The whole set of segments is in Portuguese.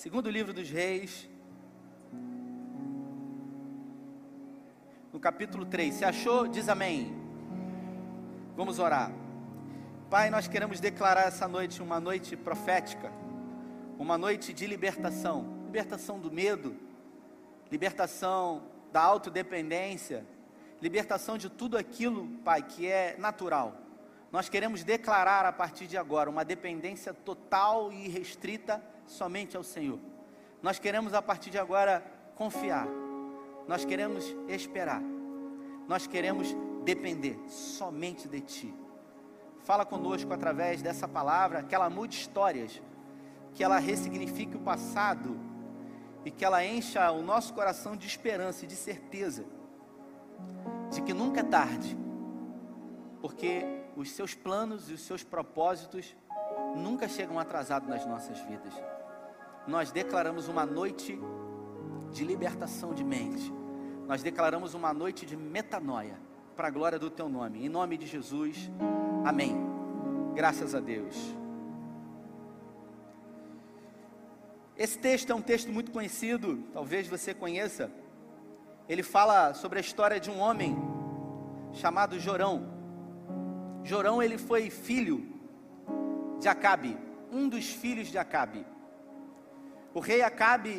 Segundo livro dos Reis, no capítulo 3. Se achou, diz amém. Vamos orar. Pai, nós queremos declarar essa noite uma noite profética, uma noite de libertação libertação do medo, libertação da autodependência, libertação de tudo aquilo, Pai, que é natural. Nós queremos declarar a partir de agora uma dependência total e restrita somente ao Senhor. Nós queremos a partir de agora confiar. Nós queremos esperar. Nós queremos depender somente de Ti. Fala conosco através dessa palavra, que ela mude histórias, que ela ressignifique o passado e que ela encha o nosso coração de esperança e de certeza de que nunca é tarde, porque os seus planos e os seus propósitos nunca chegam atrasados nas nossas vidas. Nós declaramos uma noite de libertação de mente, nós declaramos uma noite de metanoia, para a glória do Teu nome, em nome de Jesus, amém. Graças a Deus. Esse texto é um texto muito conhecido, talvez você conheça. Ele fala sobre a história de um homem chamado Jorão. Jorão ele foi filho de Acabe, um dos filhos de Acabe. O rei Acabe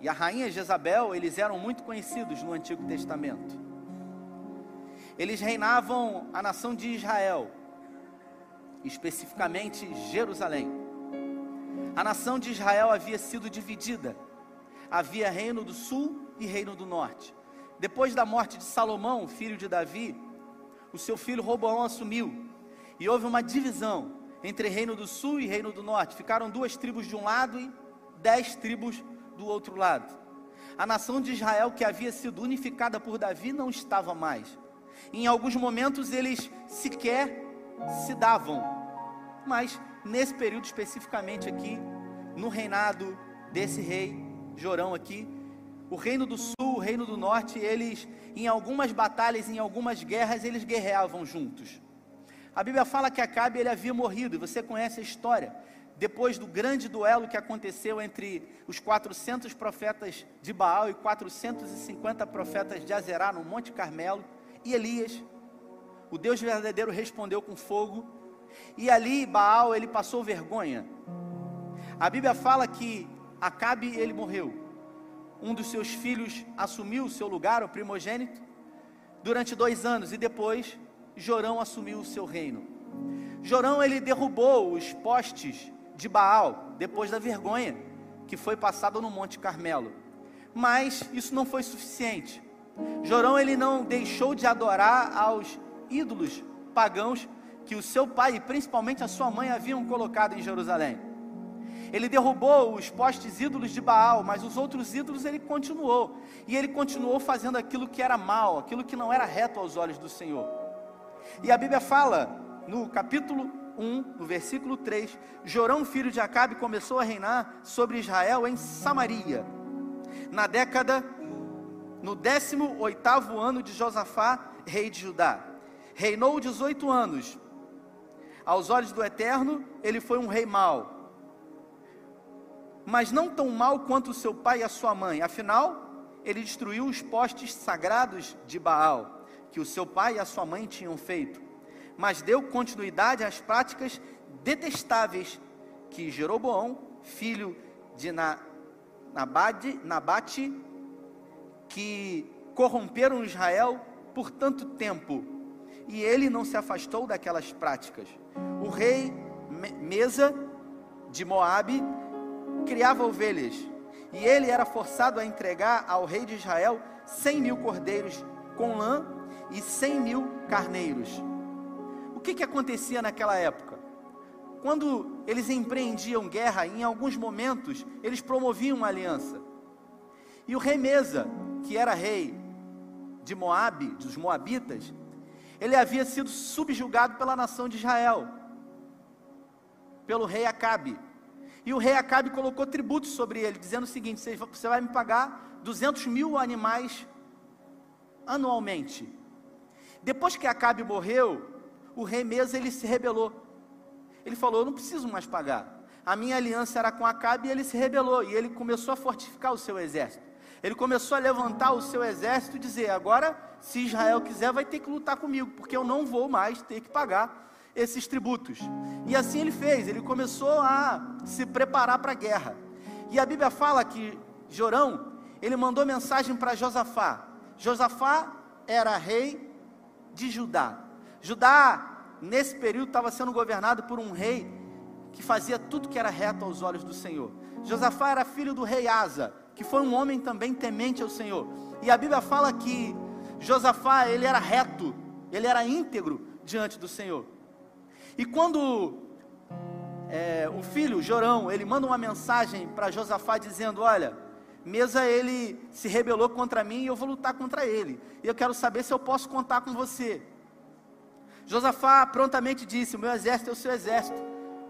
e, a rainha Jezabel, eles eram muito conhecidos no Antigo Testamento. Eles reinavam a nação de Israel, especificamente Jerusalém. A nação de Israel havia sido dividida. Havia reino do sul e reino do norte. Depois da morte de Salomão, filho de Davi, o seu filho Roboão assumiu. E houve uma divisão entre reino do sul e reino do norte. Ficaram duas tribos de um lado e dez tribos do outro lado. A nação de Israel, que havia sido unificada por Davi, não estava mais. Em alguns momentos eles sequer se davam, mas nesse período especificamente aqui, no reinado desse rei Jorão aqui, o reino do sul, o reino do norte, eles em algumas batalhas, em algumas guerras, eles guerreavam juntos. A Bíblia fala que Acabe ele havia morrido, e você conhece a história. Depois do grande duelo que aconteceu entre os 400 profetas de Baal e 450 profetas de Azerá no Monte Carmelo, e Elias, o Deus verdadeiro respondeu com fogo e ali Baal ele passou vergonha. A Bíblia fala que Acabe ele morreu. Um dos seus filhos assumiu o seu lugar, o primogênito, durante dois anos e depois Jorão assumiu o seu reino. Jorão ele derrubou os postes de Baal depois da vergonha que foi passada no Monte Carmelo. Mas isso não foi suficiente. Jorão ele não deixou de adorar aos ídolos pagãos que o seu pai e principalmente a sua mãe haviam colocado em Jerusalém. Ele derrubou os postes ídolos de Baal, mas os outros ídolos ele continuou. E ele continuou fazendo aquilo que era mal, aquilo que não era reto aos olhos do Senhor. E a Bíblia fala no capítulo 1, no versículo 3, Jorão, filho de Acabe, começou a reinar sobre Israel em Samaria. Na década, no 18º ano de Josafá, rei de Judá. Reinou 18 anos, aos olhos do Eterno, ele foi um rei mau, mas não tão mau quanto seu pai e a sua mãe. Afinal, ele destruiu os postes sagrados de Baal, que o seu pai e a sua mãe tinham feito, mas deu continuidade às práticas detestáveis que Jeroboão, filho de Na, Nabade, Nabate, que corromperam Israel por tanto tempo, e ele não se afastou daquelas práticas. O rei Mesa de Moabe criava ovelhas e ele era forçado a entregar ao rei de Israel cem mil cordeiros com lã e cem mil carneiros. O que, que acontecia naquela época? Quando eles empreendiam guerra, em alguns momentos eles promoviam uma aliança. E o rei Mesa, que era rei de Moabe, dos Moabitas, ele havia sido subjugado pela nação de Israel, pelo rei Acabe. E o rei Acabe colocou tributos sobre ele, dizendo o seguinte: você vai me pagar 200 mil animais anualmente. Depois que Acabe morreu, o rei Mesa ele se rebelou. Ele falou: Eu não preciso mais pagar. a minha aliança era com Acabe e ele se rebelou e ele começou a fortificar o seu exército. Ele começou a levantar o seu exército e dizer: agora, se Israel quiser, vai ter que lutar comigo, porque eu não vou mais ter que pagar esses tributos. E assim ele fez, ele começou a se preparar para a guerra. E a Bíblia fala que Jorão, ele mandou mensagem para Josafá. Josafá era rei de Judá. Judá, nesse período, estava sendo governado por um rei que fazia tudo que era reto aos olhos do Senhor. Josafá era filho do rei Asa, que foi um homem também temente ao Senhor. E a Bíblia fala que Josafá, ele era reto, ele era íntegro diante do Senhor. E quando é, o filho, Jorão, ele manda uma mensagem para Josafá dizendo: Olha, Mesa ele se rebelou contra mim e eu vou lutar contra ele. E eu quero saber se eu posso contar com você. Josafá prontamente disse: O meu exército é o seu exército.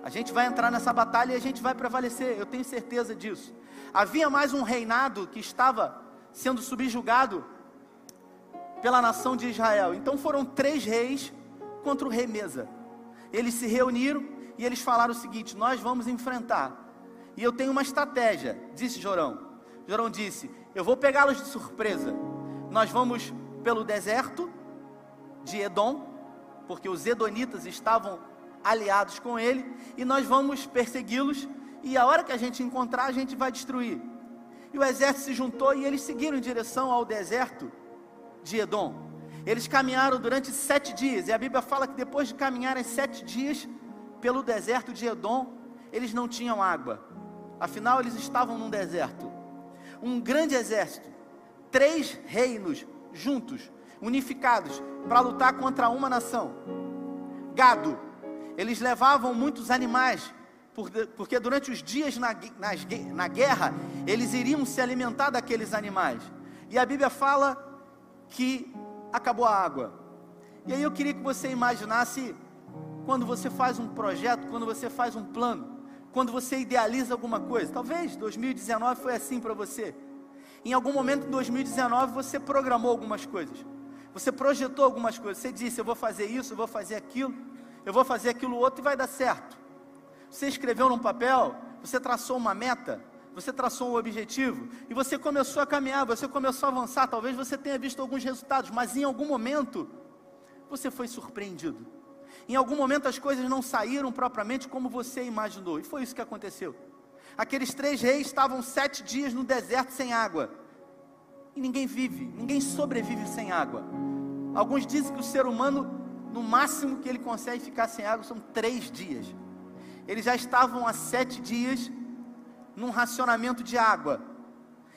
A gente vai entrar nessa batalha e a gente vai prevalecer, eu tenho certeza disso. Havia mais um reinado que estava sendo subjugado pela nação de Israel. Então foram três reis contra o rei Mesa. Eles se reuniram e eles falaram o seguinte: Nós vamos enfrentar. E eu tenho uma estratégia, disse Jorão. Jorão disse: Eu vou pegá-los de surpresa. Nós vamos pelo deserto de Edom, porque os edonitas estavam aliados com ele, e nós vamos persegui-los, e a hora que a gente encontrar, a gente vai destruir. E o exército se juntou e eles seguiram em direção ao deserto de Edom. Eles caminharam durante sete dias, e a Bíblia fala que depois de caminharem sete dias pelo deserto de Edom, eles não tinham água, afinal, eles estavam num deserto. Um grande exército, três reinos juntos, unificados, para lutar contra uma nação. Gado, eles levavam muitos animais, porque durante os dias na, na guerra, eles iriam se alimentar daqueles animais. E a Bíblia fala que acabou a água. E aí eu queria que você imaginasse quando você faz um projeto, quando você faz um plano, quando você idealiza alguma coisa. Talvez 2019 foi assim para você. Em algum momento de 2019 você programou algumas coisas. Você projetou algumas coisas. Você disse: Eu vou fazer isso, eu vou fazer aquilo eu vou fazer aquilo outro e vai dar certo. Você escreveu num papel, você traçou uma meta, você traçou um objetivo e você começou a caminhar, você começou a avançar. Talvez você tenha visto alguns resultados, mas em algum momento você foi surpreendido. Em algum momento as coisas não saíram propriamente como você imaginou, e foi isso que aconteceu. Aqueles três reis estavam sete dias no deserto sem água, e ninguém vive, ninguém sobrevive sem água. Alguns dizem que o ser humano no máximo que ele consegue ficar sem água são três dias. Eles já estavam há sete dias num racionamento de água.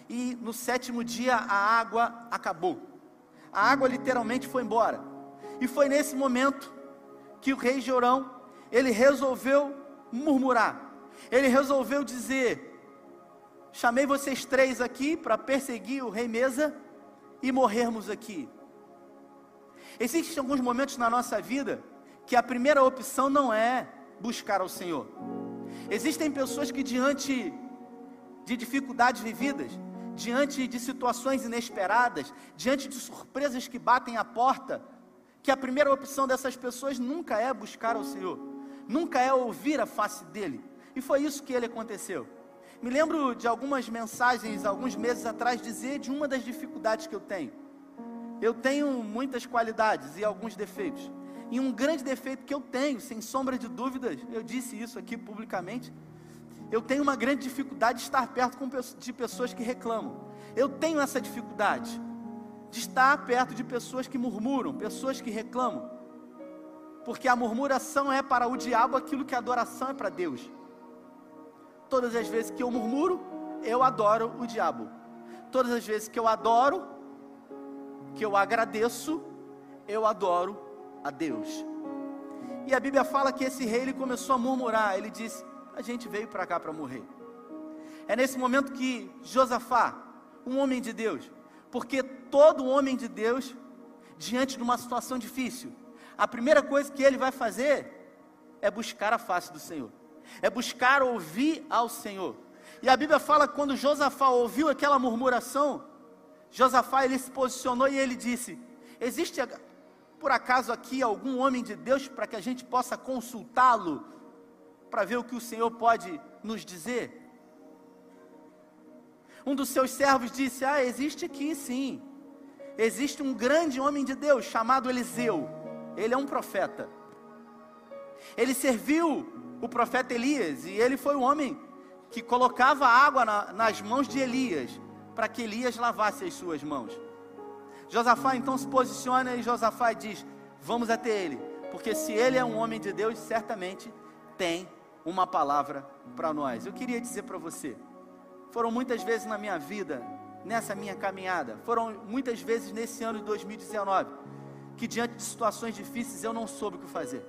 E no sétimo dia a água acabou. A água literalmente foi embora. E foi nesse momento que o rei Jorão, ele resolveu murmurar. Ele resolveu dizer: Chamei vocês três aqui para perseguir o rei Mesa e morrermos aqui. Existem alguns momentos na nossa vida que a primeira opção não é buscar ao Senhor. Existem pessoas que, diante de dificuldades vividas, diante de situações inesperadas, diante de surpresas que batem à porta, que a primeira opção dessas pessoas nunca é buscar ao Senhor, nunca é ouvir a face dele. E foi isso que ele aconteceu. Me lembro de algumas mensagens, alguns meses atrás, dizer de uma das dificuldades que eu tenho. Eu tenho muitas qualidades e alguns defeitos. E um grande defeito que eu tenho, sem sombra de dúvidas, eu disse isso aqui publicamente, eu tenho uma grande dificuldade de estar perto de pessoas que reclamam. Eu tenho essa dificuldade de estar perto de pessoas que murmuram, pessoas que reclamam. Porque a murmuração é para o diabo aquilo que a adoração é para Deus. Todas as vezes que eu murmuro, eu adoro o diabo. Todas as vezes que eu adoro, que eu agradeço, eu adoro a Deus. E a Bíblia fala que esse rei ele começou a murmurar, ele disse: "A gente veio para cá para morrer". É nesse momento que Josafá, um homem de Deus, porque todo homem de Deus diante de uma situação difícil, a primeira coisa que ele vai fazer é buscar a face do Senhor. É buscar ouvir ao Senhor. E a Bíblia fala que quando Josafá ouviu aquela murmuração, Josafá ele se posicionou e ele disse: Existe por acaso aqui algum homem de Deus para que a gente possa consultá-lo para ver o que o Senhor pode nos dizer? Um dos seus servos disse: Ah, existe aqui sim. Existe um grande homem de Deus chamado Eliseu. Ele é um profeta. Ele serviu o profeta Elias e ele foi o homem que colocava água na, nas mãos de Elias para que Elias lavasse as suas mãos. Josafá então se posiciona e Josafá diz: Vamos até ele, porque se ele é um homem de Deus, certamente tem uma palavra para nós. Eu queria dizer para você, foram muitas vezes na minha vida, nessa minha caminhada, foram muitas vezes nesse ano de 2019, que diante de situações difíceis eu não soube o que fazer.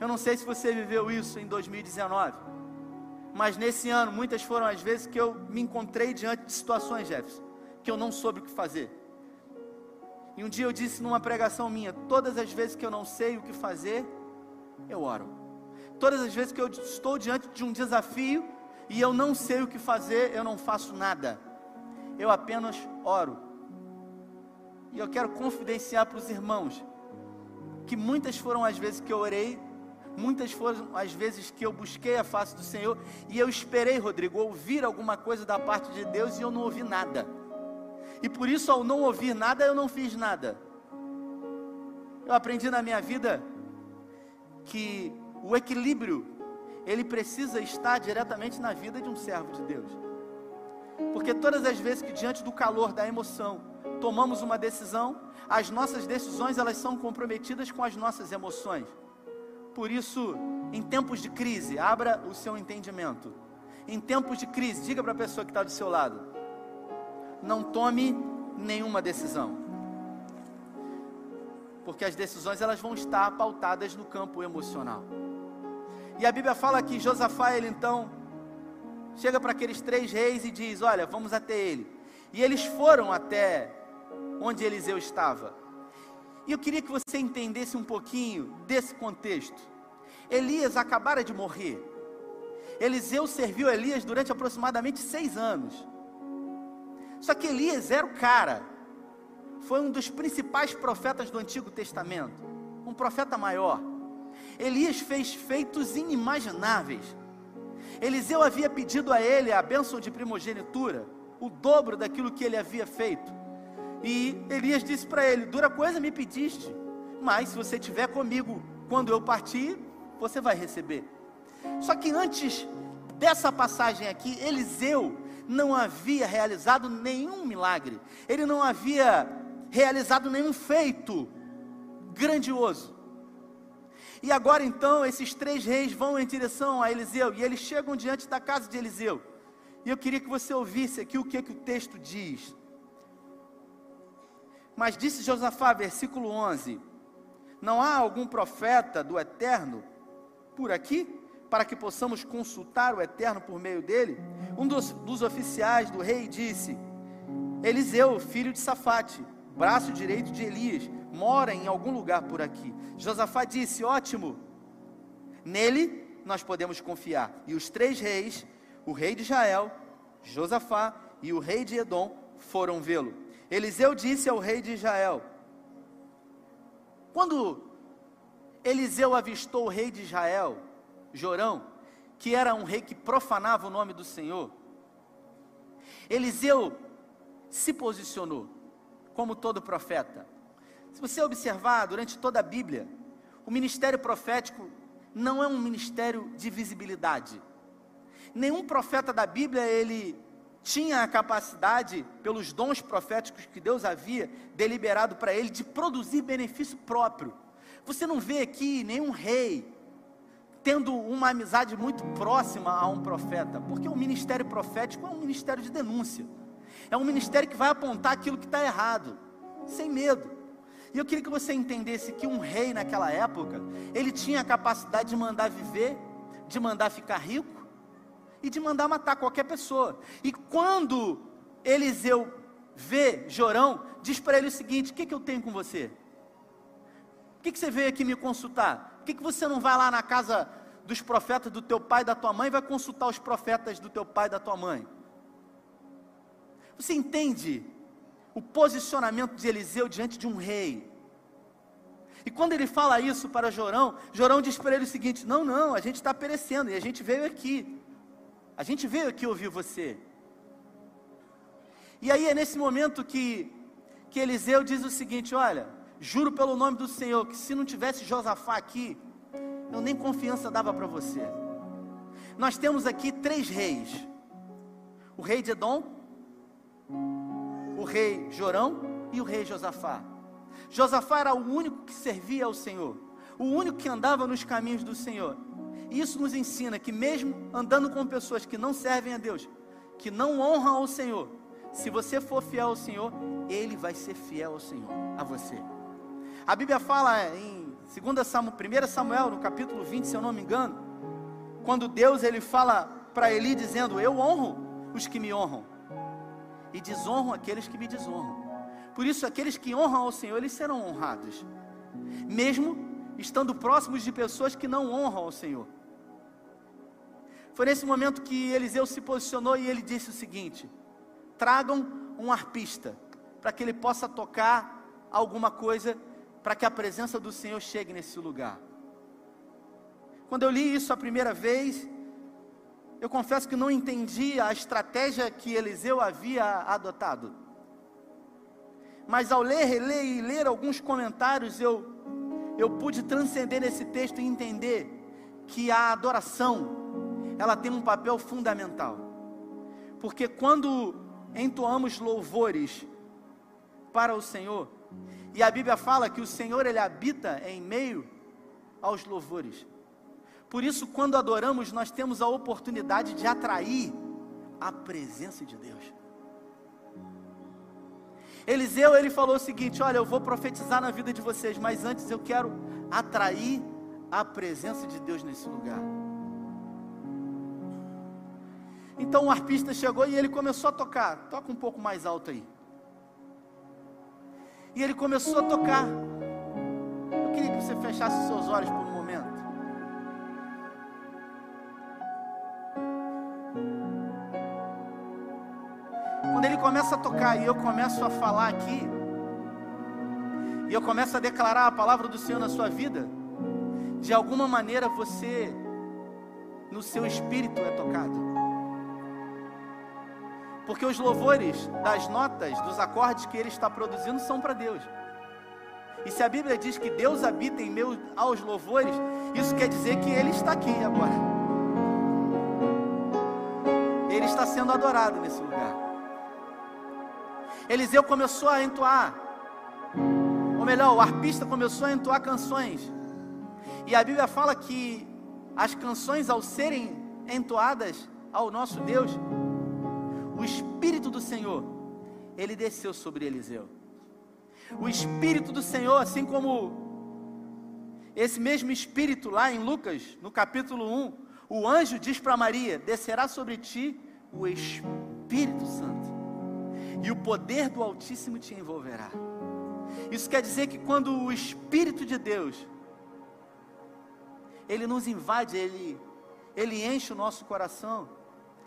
Eu não sei se você viveu isso em 2019, mas nesse ano muitas foram as vezes que eu me encontrei diante de situações, Jefferson, que eu não soube o que fazer. E um dia eu disse numa pregação minha: todas as vezes que eu não sei o que fazer, eu oro. Todas as vezes que eu estou diante de um desafio e eu não sei o que fazer, eu não faço nada. Eu apenas oro. E eu quero confidenciar para os irmãos que muitas foram as vezes que eu orei, muitas foram as vezes que eu busquei a face do Senhor e eu esperei, Rodrigo, ouvir alguma coisa da parte de Deus e eu não ouvi nada. E por isso, ao não ouvir nada, eu não fiz nada. Eu aprendi na minha vida que o equilíbrio, ele precisa estar diretamente na vida de um servo de Deus. Porque todas as vezes que diante do calor da emoção, tomamos uma decisão, as nossas decisões elas são comprometidas com as nossas emoções. Por isso, em tempos de crise, abra o seu entendimento. Em tempos de crise, diga para a pessoa que está do seu lado: não tome nenhuma decisão. Porque as decisões elas vão estar pautadas no campo emocional. E a Bíblia fala que Josafá, ele então, chega para aqueles três reis e diz: Olha, vamos até ele. E eles foram até onde Eliseu estava. E eu queria que você entendesse um pouquinho desse contexto. Elias acabara de morrer. Eliseu serviu Elias durante aproximadamente seis anos. Só que Elias era o cara, foi um dos principais profetas do Antigo Testamento, um profeta maior. Elias fez feitos inimagináveis. Eliseu havia pedido a ele a bênção de primogenitura, o dobro daquilo que ele havia feito. E Elias disse para ele: Dura coisa me pediste, mas se você estiver comigo quando eu partir, você vai receber. Só que antes dessa passagem aqui, Eliseu não havia realizado nenhum milagre, ele não havia realizado nenhum feito grandioso. E agora então esses três reis vão em direção a Eliseu e eles chegam diante da casa de Eliseu. E eu queria que você ouvisse aqui o que, que o texto diz. Mas disse Josafá, versículo 11: Não há algum profeta do eterno por aqui? para que possamos consultar o Eterno por meio dele, um dos, dos oficiais do rei disse: Eliseu, filho de Safate, braço direito de Elias, mora em algum lugar por aqui. Josafá disse: Ótimo, nele nós podemos confiar. E os três reis, o rei de Israel, Josafá e o rei de Edom, foram vê-lo. Eliseu disse ao rei de Israel: Quando Eliseu avistou o rei de Israel, Jorão, que era um rei que profanava o nome do Senhor, Eliseu se posicionou como todo profeta. Se você observar durante toda a Bíblia, o ministério profético não é um ministério de visibilidade. Nenhum profeta da Bíblia ele tinha a capacidade, pelos dons proféticos que Deus havia deliberado para ele, de produzir benefício próprio. Você não vê aqui nenhum rei, tendo uma amizade muito próxima a um profeta, porque o ministério profético é um ministério de denúncia, é um ministério que vai apontar aquilo que está errado, sem medo. E eu queria que você entendesse que um rei naquela época, ele tinha a capacidade de mandar viver, de mandar ficar rico e de mandar matar qualquer pessoa. E quando Eliseu vê Jorão, diz para ele o seguinte: O que, que eu tenho com você? O que, que você veio aqui me consultar? Por que, que você não vai lá na casa dos profetas do teu pai e da tua mãe e vai consultar os profetas do teu pai e da tua mãe? Você entende o posicionamento de Eliseu diante de um rei? E quando ele fala isso para Jorão, Jorão diz para ele o seguinte: Não, não, a gente está perecendo e a gente veio aqui. A gente veio aqui ouvir você. E aí é nesse momento que, que Eliseu diz o seguinte: Olha, juro pelo nome do Senhor que se não tivesse Josafá aqui, eu nem confiança dava para você. Nós temos aqui três reis: o rei de Edom, o rei Jorão e o rei Josafá. Josafá era o único que servia ao Senhor, o único que andava nos caminhos do Senhor. Isso nos ensina que, mesmo andando com pessoas que não servem a Deus, que não honram ao Senhor, se você for fiel ao Senhor, Ele vai ser fiel ao Senhor, a você. A Bíblia fala em 2 Samuel, 1 Samuel, no capítulo 20, se eu não me engano, quando Deus ele fala para Eli dizendo: Eu honro os que me honram e desonro aqueles que me desonram. Por isso, aqueles que honram ao Senhor, eles serão honrados, mesmo estando próximos de pessoas que não honram ao Senhor. Foi nesse momento que Eliseu se posicionou e ele disse o seguinte: tragam um arpista, para que ele possa tocar alguma coisa, para que a presença do Senhor chegue nesse lugar. Quando eu li isso a primeira vez, eu confesso que não entendi a estratégia que Eliseu havia adotado. Mas ao ler, reler e ler alguns comentários, eu, eu pude transcender nesse texto e entender que a adoração, ela tem um papel fundamental. Porque quando entoamos louvores para o Senhor, e a Bíblia fala que o Senhor ele habita em meio aos louvores. Por isso, quando adoramos, nós temos a oportunidade de atrair a presença de Deus. Eliseu, ele falou o seguinte: Olha, eu vou profetizar na vida de vocês, mas antes eu quero atrair a presença de Deus nesse lugar. Então o arpista chegou e ele começou a tocar. Toca um pouco mais alto aí. E ele começou a tocar. Eu queria que você fechasse os seus olhos por um momento. Quando ele começa a tocar e eu começo a falar aqui, e eu começo a declarar a palavra do Senhor na sua vida, de alguma maneira você, no seu espírito, é tocado. Porque os louvores das notas, dos acordes que ele está produzindo são para Deus. E se a Bíblia diz que Deus habita em meio aos louvores, isso quer dizer que Ele está aqui agora. Ele está sendo adorado nesse lugar. Eliseu começou a entoar, ou melhor, o arpista começou a entoar canções. E a Bíblia fala que as canções, ao serem entoadas ao nosso Deus, o Espírito do Senhor, ele desceu sobre Eliseu. O Espírito do Senhor, assim como esse mesmo Espírito lá em Lucas, no capítulo 1, o anjo diz para Maria: descerá sobre ti o Espírito Santo, e o poder do Altíssimo te envolverá. Isso quer dizer que quando o Espírito de Deus, ele nos invade, ele, ele enche o nosso coração,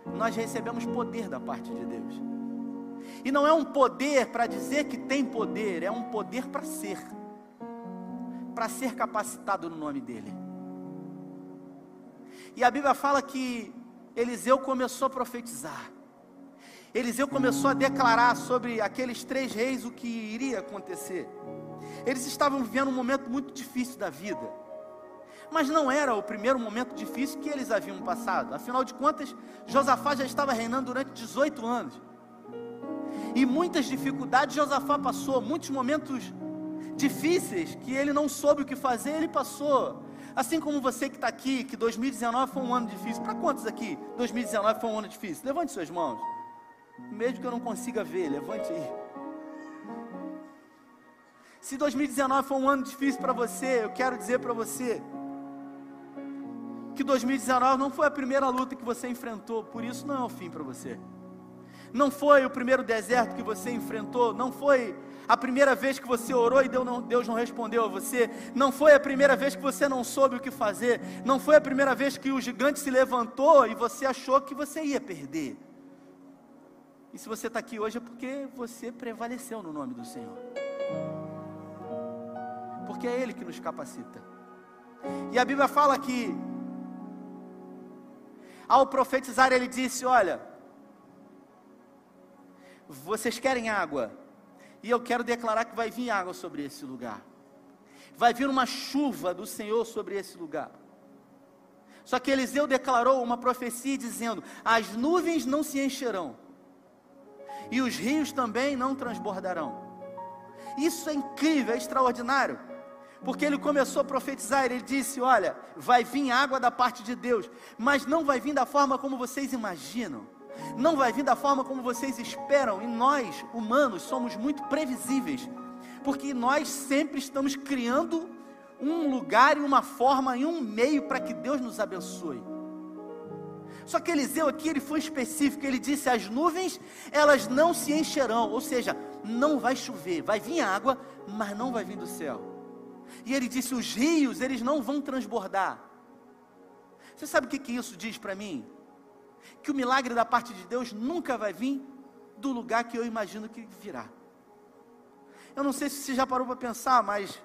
nós recebemos poder da parte de Deus. E não é um poder para dizer que tem poder, é um poder para ser, para ser capacitado no nome dEle. E a Bíblia fala que Eliseu começou a profetizar. Eliseu começou a declarar sobre aqueles três reis o que iria acontecer. Eles estavam vivendo um momento muito difícil da vida. Mas não era o primeiro momento difícil que eles haviam passado. Afinal de contas, Josafá já estava reinando durante 18 anos. E muitas dificuldades Josafá passou, muitos momentos difíceis que ele não soube o que fazer, ele passou. Assim como você que está aqui, que 2019 foi um ano difícil. Para quantos aqui 2019 foi um ano difícil? Levante suas mãos. Mesmo que eu não consiga ver, levante aí. Se 2019 foi um ano difícil para você, eu quero dizer para você que 2019 não foi a primeira luta que você enfrentou, por isso não é o fim para você. Não foi o primeiro deserto que você enfrentou, não foi a primeira vez que você orou e Deus não, Deus não respondeu a você, não foi a primeira vez que você não soube o que fazer, não foi a primeira vez que o gigante se levantou e você achou que você ia perder. E se você está aqui hoje é porque você prevaleceu no nome do Senhor. Porque é Ele que nos capacita. E a Bíblia fala que ao profetizar, ele disse: Olha, vocês querem água, e eu quero declarar que vai vir água sobre esse lugar, vai vir uma chuva do Senhor sobre esse lugar. Só que Eliseu declarou uma profecia dizendo: as nuvens não se encherão, e os rios também não transbordarão. Isso é incrível, é extraordinário. Porque ele começou a profetizar, ele disse: Olha, vai vir água da parte de Deus, mas não vai vir da forma como vocês imaginam, não vai vir da forma como vocês esperam, e nós, humanos, somos muito previsíveis, porque nós sempre estamos criando um lugar e uma forma e um meio para que Deus nos abençoe. Só que Eliseu aqui ele foi específico, ele disse: as nuvens elas não se encherão, ou seja, não vai chover, vai vir água, mas não vai vir do céu. E ele disse: os rios eles não vão transbordar. Você sabe o que, que isso diz para mim? Que o milagre da parte de Deus nunca vai vir do lugar que eu imagino que virá. Eu não sei se você já parou para pensar, mas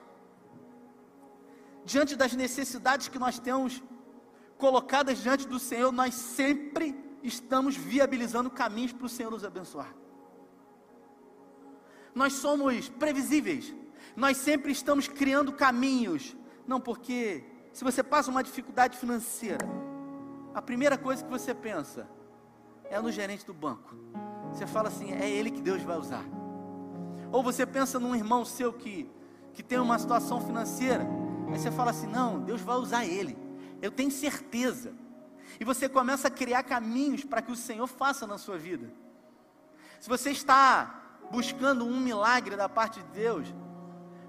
diante das necessidades que nós temos colocadas diante do Senhor, nós sempre estamos viabilizando caminhos para o Senhor nos abençoar. Nós somos previsíveis, nós sempre estamos criando caminhos. Não, porque se você passa uma dificuldade financeira, a primeira coisa que você pensa é no gerente do banco. Você fala assim: é ele que Deus vai usar. Ou você pensa num irmão seu que, que tem uma situação financeira, aí você fala assim: não, Deus vai usar ele eu tenho certeza. E você começa a criar caminhos para que o Senhor faça na sua vida. Se você está buscando um milagre da parte de Deus,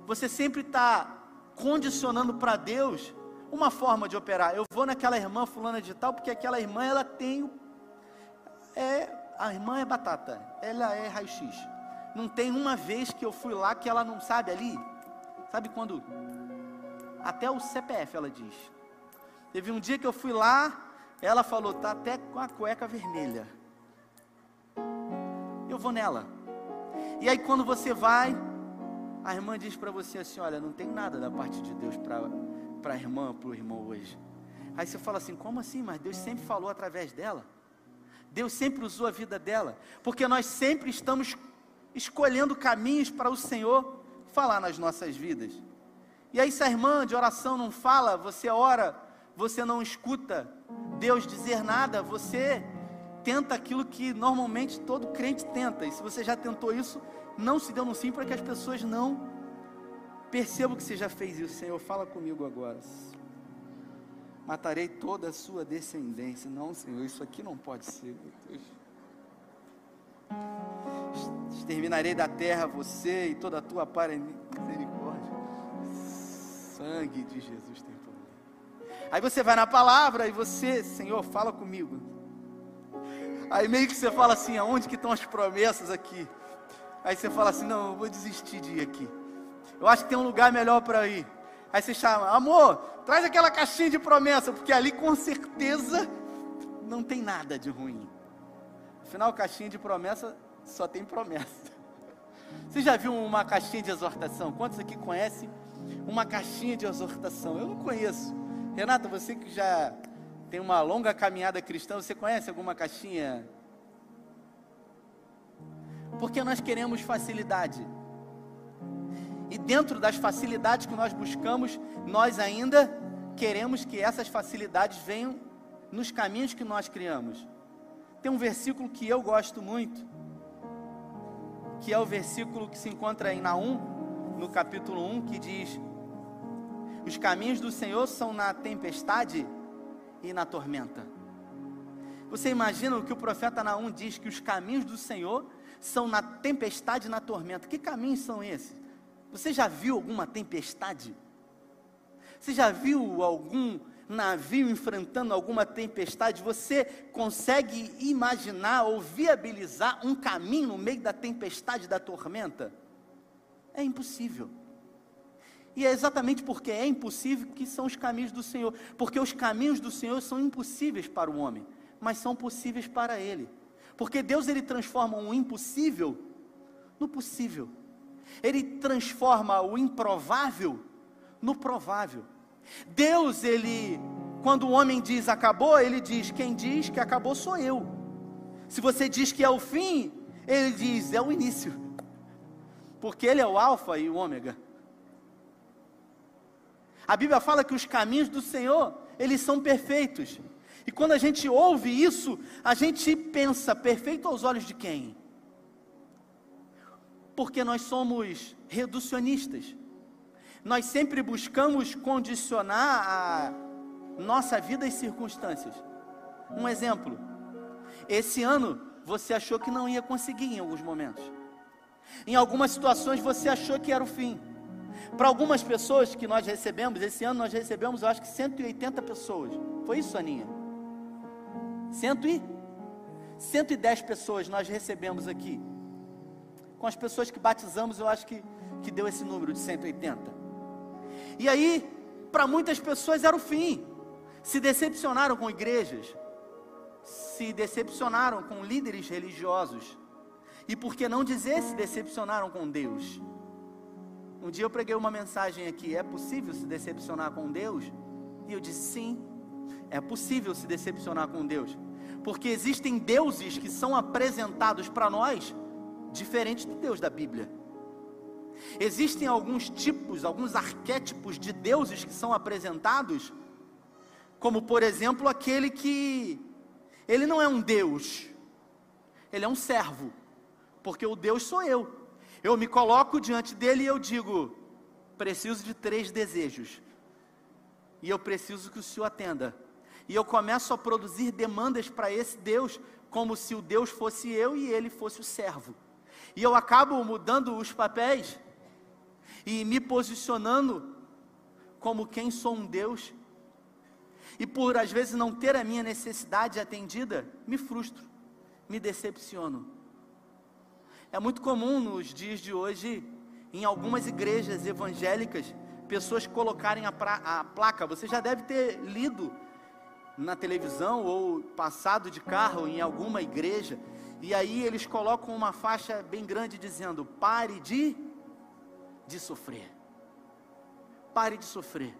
você sempre está condicionando para Deus uma forma de operar. Eu vou naquela irmã fulana de tal, porque aquela irmã ela tem é a irmã é batata, ela é raio-x. Não tem uma vez que eu fui lá que ela não sabe ali. Sabe quando até o CPF ela diz. Teve um dia que eu fui lá, ela falou, tá até com a cueca vermelha. Eu vou nela. E aí quando você vai, a irmã diz para você assim, olha, não tem nada da parte de Deus para a irmã, para o irmão hoje. Aí você fala assim, como assim? Mas Deus sempre falou através dela. Deus sempre usou a vida dela. Porque nós sempre estamos escolhendo caminhos para o Senhor falar nas nossas vidas. E aí, se a irmã de oração não fala, você ora você não escuta Deus dizer nada, você tenta aquilo que normalmente todo crente tenta. E se você já tentou isso, não se deu no sim para que as pessoas não percebam que você já fez isso. Senhor, fala comigo agora. Matarei toda a sua descendência. Não, Senhor, isso aqui não pode ser, meu Deus. Exterminarei da terra você e toda a tua misericórdia. Sangue de Jesus tem Aí você vai na palavra e você, Senhor, fala comigo. Aí meio que você fala assim, aonde que estão as promessas aqui? Aí você fala assim, não, eu vou desistir de ir aqui. Eu acho que tem um lugar melhor para ir. Aí você chama, amor, traz aquela caixinha de promessa, porque ali com certeza não tem nada de ruim. Afinal, caixinha de promessa só tem promessa. Você já viu uma caixinha de exortação? Quantos aqui conhecem uma caixinha de exortação? Eu não conheço. Renata, você que já tem uma longa caminhada cristã, você conhece alguma caixinha? Porque nós queremos facilidade. E dentro das facilidades que nós buscamos, nós ainda queremos que essas facilidades venham nos caminhos que nós criamos. Tem um versículo que eu gosto muito, que é o versículo que se encontra em Naum, no capítulo 1, que diz: os caminhos do Senhor são na tempestade e na tormenta. Você imagina o que o profeta Naum diz que os caminhos do Senhor são na tempestade e na tormenta. Que caminhos são esses? Você já viu alguma tempestade? Você já viu algum navio enfrentando alguma tempestade? Você consegue imaginar ou viabilizar um caminho no meio da tempestade e da tormenta? É impossível. E é exatamente porque é impossível que são os caminhos do Senhor. Porque os caminhos do Senhor são impossíveis para o homem, mas são possíveis para ele. Porque Deus ele transforma o impossível no possível. Ele transforma o improvável no provável. Deus ele quando o homem diz acabou, ele diz: quem diz que acabou sou eu. Se você diz que é o fim, ele diz: é o início. Porque ele é o Alfa e o Ômega. A Bíblia fala que os caminhos do Senhor, eles são perfeitos. E quando a gente ouve isso, a gente pensa, perfeito aos olhos de quem? Porque nós somos reducionistas. Nós sempre buscamos condicionar a nossa vida às circunstâncias. Um exemplo. Esse ano você achou que não ia conseguir em alguns momentos. Em algumas situações você achou que era o fim. Para algumas pessoas que nós recebemos, esse ano nós recebemos, eu acho que 180 pessoas. Foi isso, Aninha? Cento e 110 pessoas nós recebemos aqui. Com as pessoas que batizamos, eu acho que, que deu esse número de 180. E aí, para muitas pessoas era o fim. Se decepcionaram com igrejas, se decepcionaram com líderes religiosos. E por que não dizer se decepcionaram com Deus? Um dia eu preguei uma mensagem aqui: é possível se decepcionar com Deus? E eu disse: sim, é possível se decepcionar com Deus, porque existem deuses que são apresentados para nós diferentes do Deus da Bíblia. Existem alguns tipos, alguns arquétipos de deuses que são apresentados, como por exemplo aquele que ele não é um Deus, ele é um servo, porque o Deus sou eu. Eu me coloco diante dele e eu digo: preciso de três desejos. E eu preciso que o Senhor atenda. E eu começo a produzir demandas para esse Deus, como se o Deus fosse eu e ele fosse o servo. E eu acabo mudando os papéis e me posicionando como quem sou um Deus. E por às vezes não ter a minha necessidade atendida, me frustro, me decepciono. É muito comum nos dias de hoje, em algumas igrejas evangélicas, pessoas colocarem a, pra, a placa. Você já deve ter lido na televisão ou passado de carro em alguma igreja, e aí eles colocam uma faixa bem grande dizendo: pare de, de sofrer. Pare de sofrer.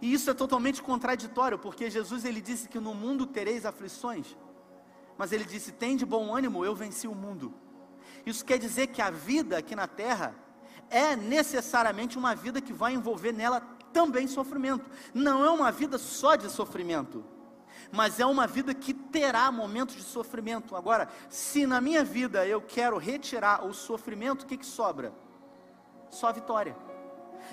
E isso é totalmente contraditório, porque Jesus ele disse que no mundo tereis aflições mas ele disse: Tem de bom ânimo, eu venci o mundo. Isso quer dizer que a vida aqui na terra é necessariamente uma vida que vai envolver nela também sofrimento. Não é uma vida só de sofrimento, mas é uma vida que terá momentos de sofrimento. Agora, se na minha vida eu quero retirar o sofrimento, o que, que sobra? Só vitória.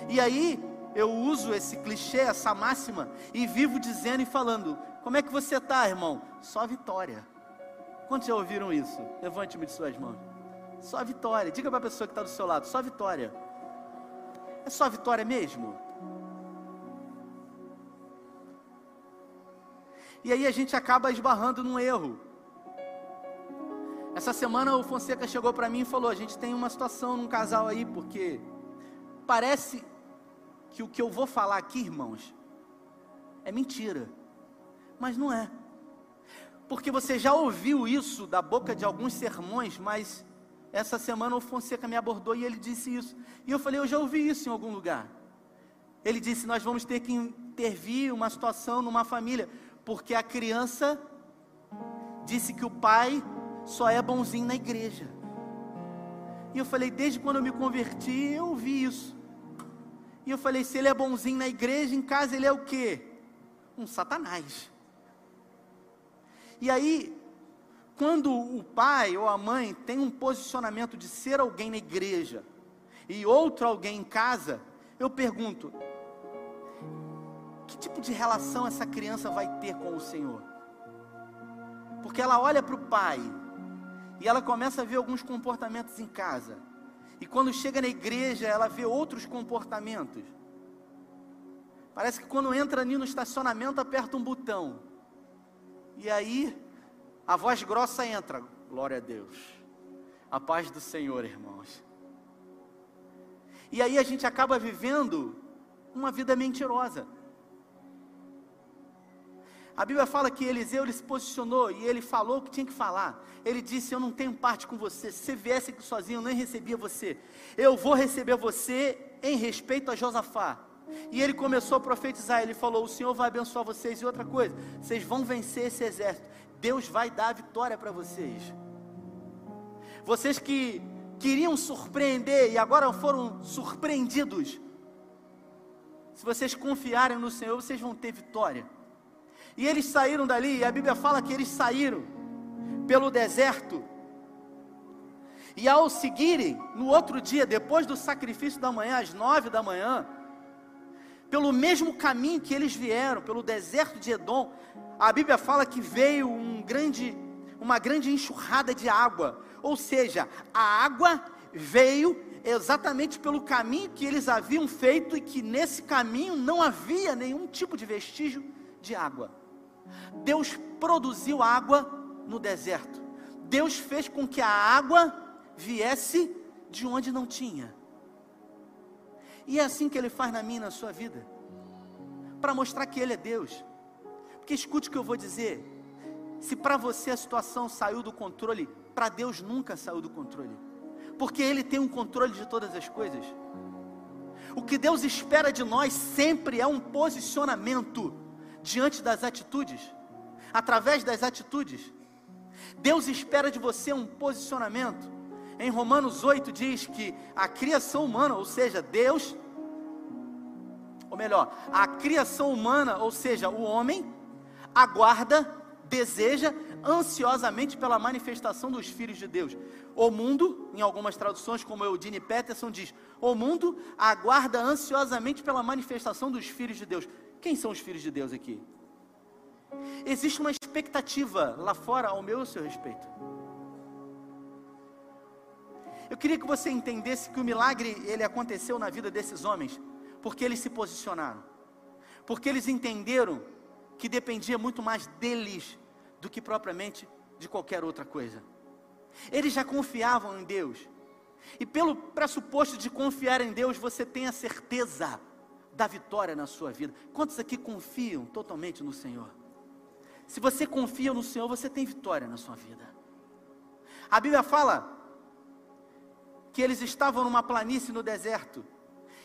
E aí eu uso esse clichê, essa máxima, e vivo dizendo e falando: como é que você está, irmão? Só vitória. Quantos já ouviram isso? Levante-me de suas mãos. Só vitória. Diga para a pessoa que está do seu lado: só vitória. É só vitória mesmo? E aí a gente acaba esbarrando num erro. Essa semana o Fonseca chegou para mim e falou: a gente tem uma situação num casal aí, porque parece que o que eu vou falar aqui, irmãos, é mentira. Mas não é porque você já ouviu isso da boca de alguns sermões, mas essa semana o Fonseca me abordou e ele disse isso. E eu falei, eu já ouvi isso em algum lugar. Ele disse: Nós vamos ter que intervir uma situação numa família, porque a criança disse que o pai só é bonzinho na igreja. E eu falei: Desde quando eu me converti, eu ouvi isso. E eu falei: Se ele é bonzinho na igreja, em casa ele é o quê? Um satanás. E aí, quando o pai ou a mãe tem um posicionamento de ser alguém na igreja e outro alguém em casa, eu pergunto: que tipo de relação essa criança vai ter com o Senhor? Porque ela olha para o pai e ela começa a ver alguns comportamentos em casa. E quando chega na igreja, ela vê outros comportamentos. Parece que quando entra ali no estacionamento, aperta um botão. E aí, a voz grossa entra. Glória a Deus. A paz do Senhor, irmãos. E aí a gente acaba vivendo uma vida mentirosa. A Bíblia fala que Eliseu ele se posicionou e ele falou o que tinha que falar. Ele disse: Eu não tenho parte com você. Se você viesse aqui sozinho, eu nem recebia você. Eu vou receber você em respeito a Josafá. E ele começou a profetizar. Ele falou: O Senhor vai abençoar vocês. E outra coisa, vocês vão vencer esse exército. Deus vai dar a vitória para vocês. Vocês que queriam surpreender e agora foram surpreendidos. Se vocês confiarem no Senhor, vocês vão ter vitória. E eles saíram dali, e a Bíblia fala que eles saíram pelo deserto. E ao seguirem, no outro dia, depois do sacrifício da manhã, às nove da manhã, pelo mesmo caminho que eles vieram, pelo deserto de Edom, a Bíblia fala que veio um grande, uma grande enxurrada de água, ou seja, a água veio exatamente pelo caminho que eles haviam feito e que nesse caminho não havia nenhum tipo de vestígio de água. Deus produziu água no deserto. Deus fez com que a água viesse de onde não tinha. E é assim que Ele faz na minha na sua vida, para mostrar que Ele é Deus. Porque escute o que eu vou dizer: se para você a situação saiu do controle, para Deus nunca saiu do controle, porque Ele tem um controle de todas as coisas. O que Deus espera de nós sempre é um posicionamento diante das atitudes, através das atitudes. Deus espera de você um posicionamento. Em Romanos 8 diz que a criação humana, ou seja, Deus, ou melhor, a criação humana, ou seja, o homem, aguarda, deseja ansiosamente pela manifestação dos filhos de Deus. O mundo, em algumas traduções, como Eudine Peterson diz, o mundo aguarda ansiosamente pela manifestação dos filhos de Deus. Quem são os filhos de Deus aqui? Existe uma expectativa lá fora ao meu e ao seu respeito. Eu queria que você entendesse que o milagre ele aconteceu na vida desses homens, porque eles se posicionaram. Porque eles entenderam que dependia muito mais deles do que propriamente de qualquer outra coisa. Eles já confiavam em Deus. E pelo pressuposto de confiar em Deus, você tem a certeza da vitória na sua vida. Quantos aqui confiam totalmente no Senhor? Se você confia no Senhor, você tem vitória na sua vida. A Bíblia fala que eles estavam numa planície no deserto.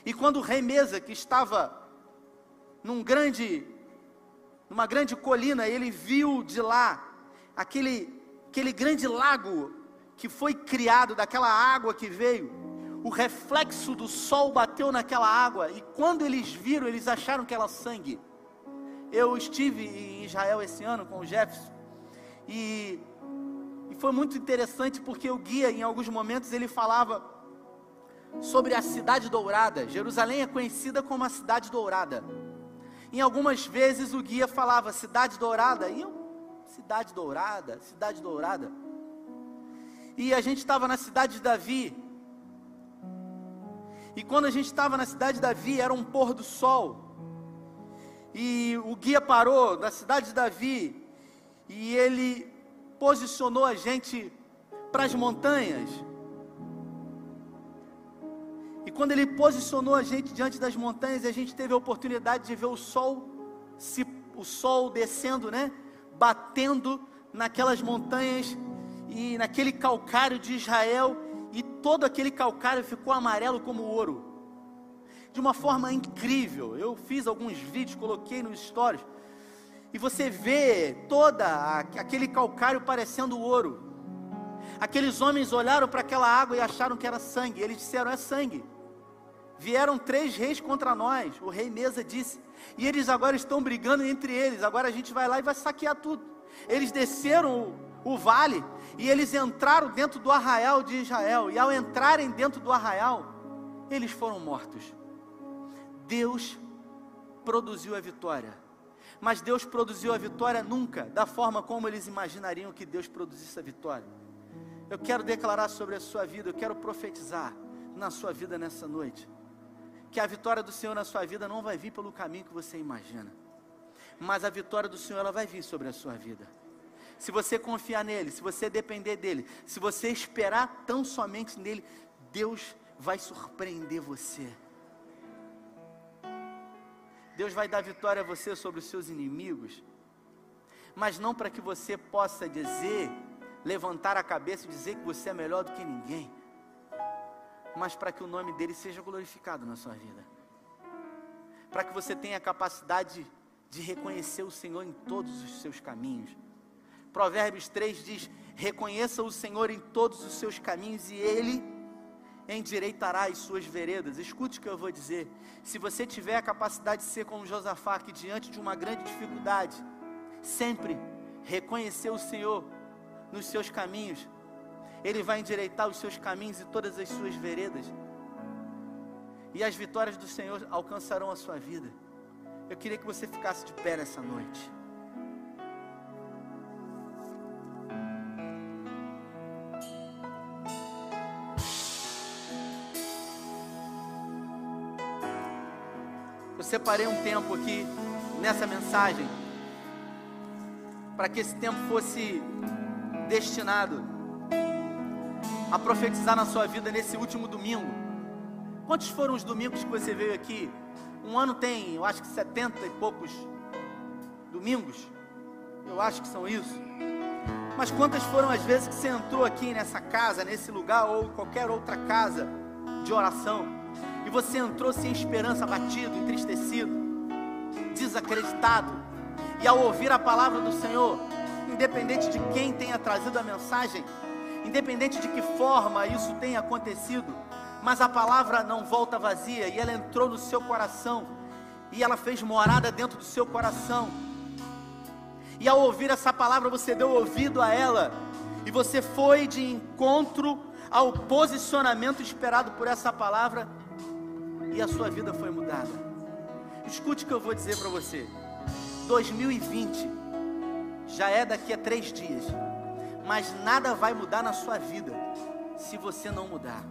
E quando o rei Mesa, que estava num grande, numa grande colina, ele viu de lá aquele, aquele grande lago que foi criado daquela água que veio. O reflexo do sol bateu naquela água e quando eles viram, eles acharam que era sangue. Eu estive em Israel esse ano com o Jefferson e foi muito interessante porque o guia, em alguns momentos, ele falava sobre a cidade dourada. Jerusalém é conhecida como a cidade dourada. Em algumas vezes o guia falava cidade dourada, e eu, cidade dourada, cidade dourada. E a gente estava na cidade de Davi. E quando a gente estava na cidade de Davi, era um pôr do sol. E o guia parou na cidade de Davi e ele posicionou a gente para as montanhas. E quando ele posicionou a gente diante das montanhas, a gente teve a oportunidade de ver o sol, se, o sol descendo, né? Batendo naquelas montanhas e naquele calcário de Israel, e todo aquele calcário ficou amarelo como ouro. De uma forma incrível. Eu fiz alguns vídeos, coloquei nos stories e você vê toda aquele calcário parecendo ouro. Aqueles homens olharam para aquela água e acharam que era sangue. Eles disseram: é sangue. Vieram três reis contra nós. O rei Mesa disse. E eles agora estão brigando entre eles. Agora a gente vai lá e vai saquear tudo. Eles desceram o, o vale e eles entraram dentro do arraial de Israel. E ao entrarem dentro do arraial, eles foram mortos. Deus produziu a vitória mas Deus produziu a vitória nunca da forma como eles imaginariam que Deus produzisse a vitória. Eu quero declarar sobre a sua vida, eu quero profetizar na sua vida nessa noite, que a vitória do Senhor na sua vida não vai vir pelo caminho que você imagina, mas a vitória do Senhor ela vai vir sobre a sua vida. Se você confiar nele, se você depender dele, se você esperar tão somente nele, Deus vai surpreender você. Deus vai dar vitória a você sobre os seus inimigos, mas não para que você possa dizer, levantar a cabeça e dizer que você é melhor do que ninguém, mas para que o nome dele seja glorificado na sua vida. para que você tenha a capacidade de reconhecer o Senhor em todos os seus caminhos. Provérbios 3 diz: Reconheça o Senhor em todos os seus caminhos e Ele endireitará as suas veredas. Escute o que eu vou dizer. Se você tiver a capacidade de ser como Josafá, que diante de uma grande dificuldade, sempre reconhecer o Senhor nos seus caminhos, Ele vai endireitar os seus caminhos e todas as suas veredas. E as vitórias do Senhor alcançarão a sua vida. Eu queria que você ficasse de pé nessa noite. Eu separei um tempo aqui nessa mensagem para que esse tempo fosse destinado a profetizar na sua vida nesse último domingo. Quantos foram os domingos que você veio aqui? Um ano tem, eu acho que 70 e poucos domingos. Eu acho que são isso. Mas quantas foram as vezes que você entrou aqui nessa casa, nesse lugar ou qualquer outra casa de oração, e você entrou sem esperança, abatido, entristecido, desacreditado, e ao ouvir a palavra do Senhor, independente de quem tenha trazido a mensagem, independente de que forma isso tenha acontecido, mas a palavra não volta vazia e ela entrou no seu coração e ela fez morada dentro do seu coração. E ao ouvir essa palavra, você deu ouvido a ela e você foi de encontro ao posicionamento esperado por essa palavra e a sua vida foi mudada. Escute o que eu vou dizer para você. 2020 já é daqui a três dias, mas nada vai mudar na sua vida se você não mudar.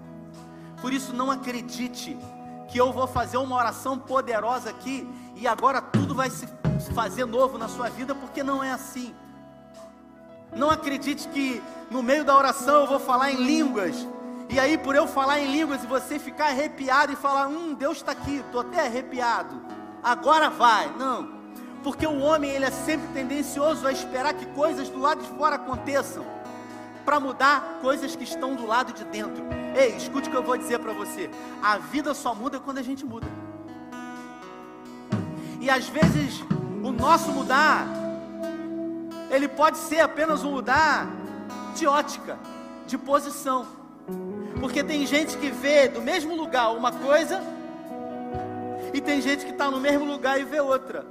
Por isso, não acredite que eu vou fazer uma oração poderosa aqui e agora tudo vai se fazer novo na sua vida, porque não é assim. Não acredite que no meio da oração eu vou falar em línguas. E aí, por eu falar em línguas e você ficar arrepiado e falar: Hum, Deus está aqui, estou até arrepiado. Agora vai. Não. Porque o homem ele é sempre tendencioso a esperar que coisas do lado de fora aconteçam para mudar coisas que estão do lado de dentro. Ei, escute o que eu vou dizer para você. A vida só muda quando a gente muda. E às vezes o nosso mudar ele pode ser apenas um mudar de ótica, de posição. Porque tem gente que vê do mesmo lugar uma coisa e tem gente que está no mesmo lugar e vê outra.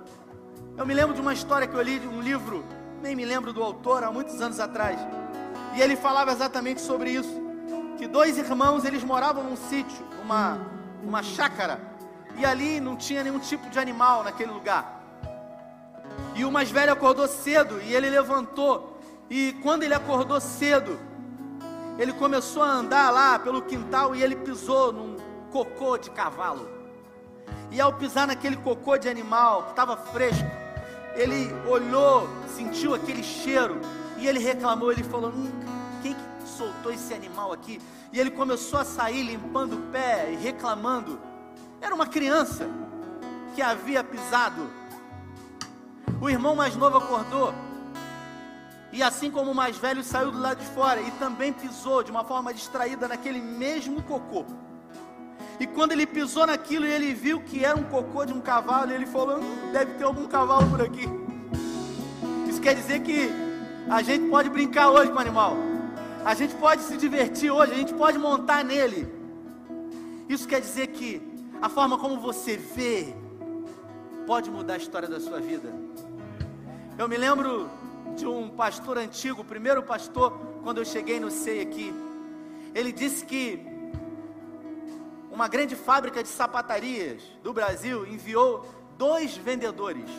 Eu me lembro de uma história que eu li de um livro, nem me lembro do autor, há muitos anos atrás. E ele falava exatamente sobre isso, que dois irmãos, eles moravam num sítio, uma uma chácara, e ali não tinha nenhum tipo de animal naquele lugar. E o mais velho acordou cedo e ele levantou. E quando ele acordou cedo, ele começou a andar lá pelo quintal e ele pisou num cocô de cavalo. E ao pisar naquele cocô de animal, que estava fresco, ele olhou, sentiu aquele cheiro e ele reclamou. Ele falou: hum, Quem que soltou esse animal aqui? E ele começou a sair limpando o pé e reclamando. Era uma criança que havia pisado. O irmão mais novo acordou. E assim como o mais velho saiu do lado de fora e também pisou de uma forma distraída naquele mesmo cocô. E quando ele pisou naquilo e ele viu que era um cocô de um cavalo, ele falou: hum, deve ter algum cavalo por aqui. Isso quer dizer que a gente pode brincar hoje com o animal. A gente pode se divertir hoje, a gente pode montar nele. Isso quer dizer que a forma como você vê pode mudar a história da sua vida. Eu me lembro de um pastor antigo, o primeiro pastor, quando eu cheguei no SEI aqui. Ele disse que uma grande fábrica de sapatarias do Brasil enviou dois vendedores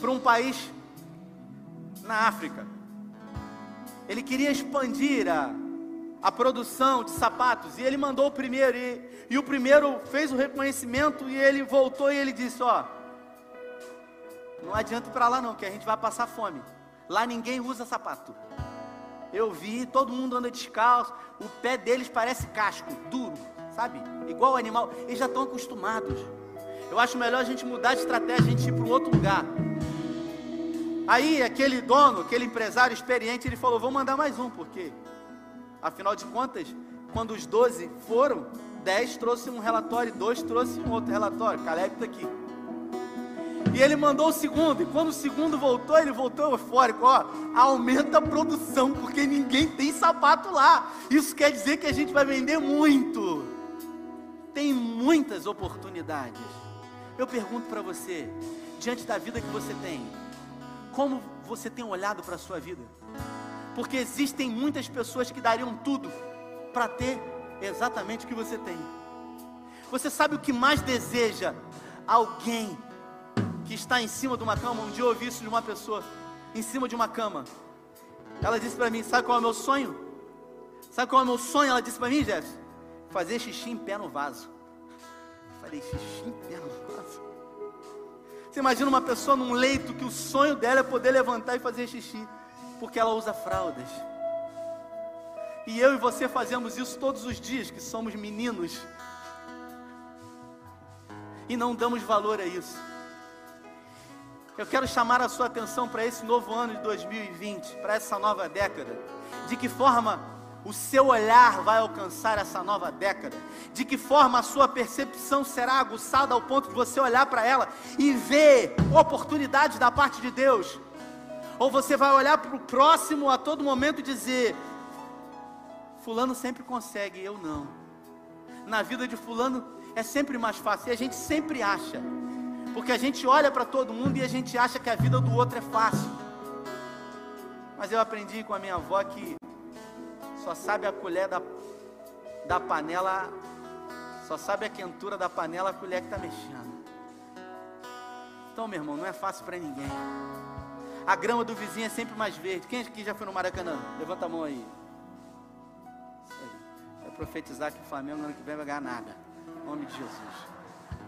para um país na África. Ele queria expandir a, a produção de sapatos e ele mandou o primeiro e, e o primeiro fez o reconhecimento e ele voltou e ele disse: ó, não adianta para lá não, que a gente vai passar fome. Lá ninguém usa sapato. Eu vi, todo mundo anda descalço, o pé deles parece casco, duro, sabe? Igual o animal, eles já estão acostumados. Eu acho melhor a gente mudar de estratégia, a gente ir para um outro lugar. Aí aquele dono, aquele empresário experiente, ele falou: vamos mandar mais um, porque afinal de contas, quando os doze foram, Dez trouxe um relatório, dois trouxe um outro relatório. Caleb está aqui. E ele mandou o segundo, e quando o segundo voltou, ele voltou eufórico, ó, aumenta a produção, porque ninguém tem sapato lá. Isso quer dizer que a gente vai vender muito. Tem muitas oportunidades. Eu pergunto para você, diante da vida que você tem, como você tem olhado para a sua vida? Porque existem muitas pessoas que dariam tudo para ter exatamente o que você tem. Você sabe o que mais deseja? Alguém que está em cima de uma cama. Um dia eu ouvi isso de uma pessoa, em cima de uma cama. Ela disse para mim: Sabe qual é o meu sonho? Sabe qual é o meu sonho? Ela disse para mim, Jeff: Fazer xixi em pé no vaso. Eu falei: Xixi em pé no vaso. Você imagina uma pessoa num leito que o sonho dela é poder levantar e fazer xixi, porque ela usa fraldas. E eu e você fazemos isso todos os dias, que somos meninos, e não damos valor a isso. Eu quero chamar a sua atenção para esse novo ano de 2020, para essa nova década. De que forma o seu olhar vai alcançar essa nova década? De que forma a sua percepção será aguçada ao ponto de você olhar para ela e ver oportunidades da parte de Deus? Ou você vai olhar para o próximo a todo momento e dizer: Fulano sempre consegue, eu não. Na vida de Fulano é sempre mais fácil, e a gente sempre acha porque a gente olha para todo mundo e a gente acha que a vida do outro é fácil. Mas eu aprendi com a minha avó que só sabe a colher da, da panela, só sabe a quentura da panela a colher que está mexendo. Então, meu irmão, não é fácil para ninguém. A grama do vizinho é sempre mais verde. Quem aqui já foi no Maracanã? Levanta a mão aí. Vai profetizar que o Flamengo no ano que vem vai ganhar nada. Em nome de Jesus.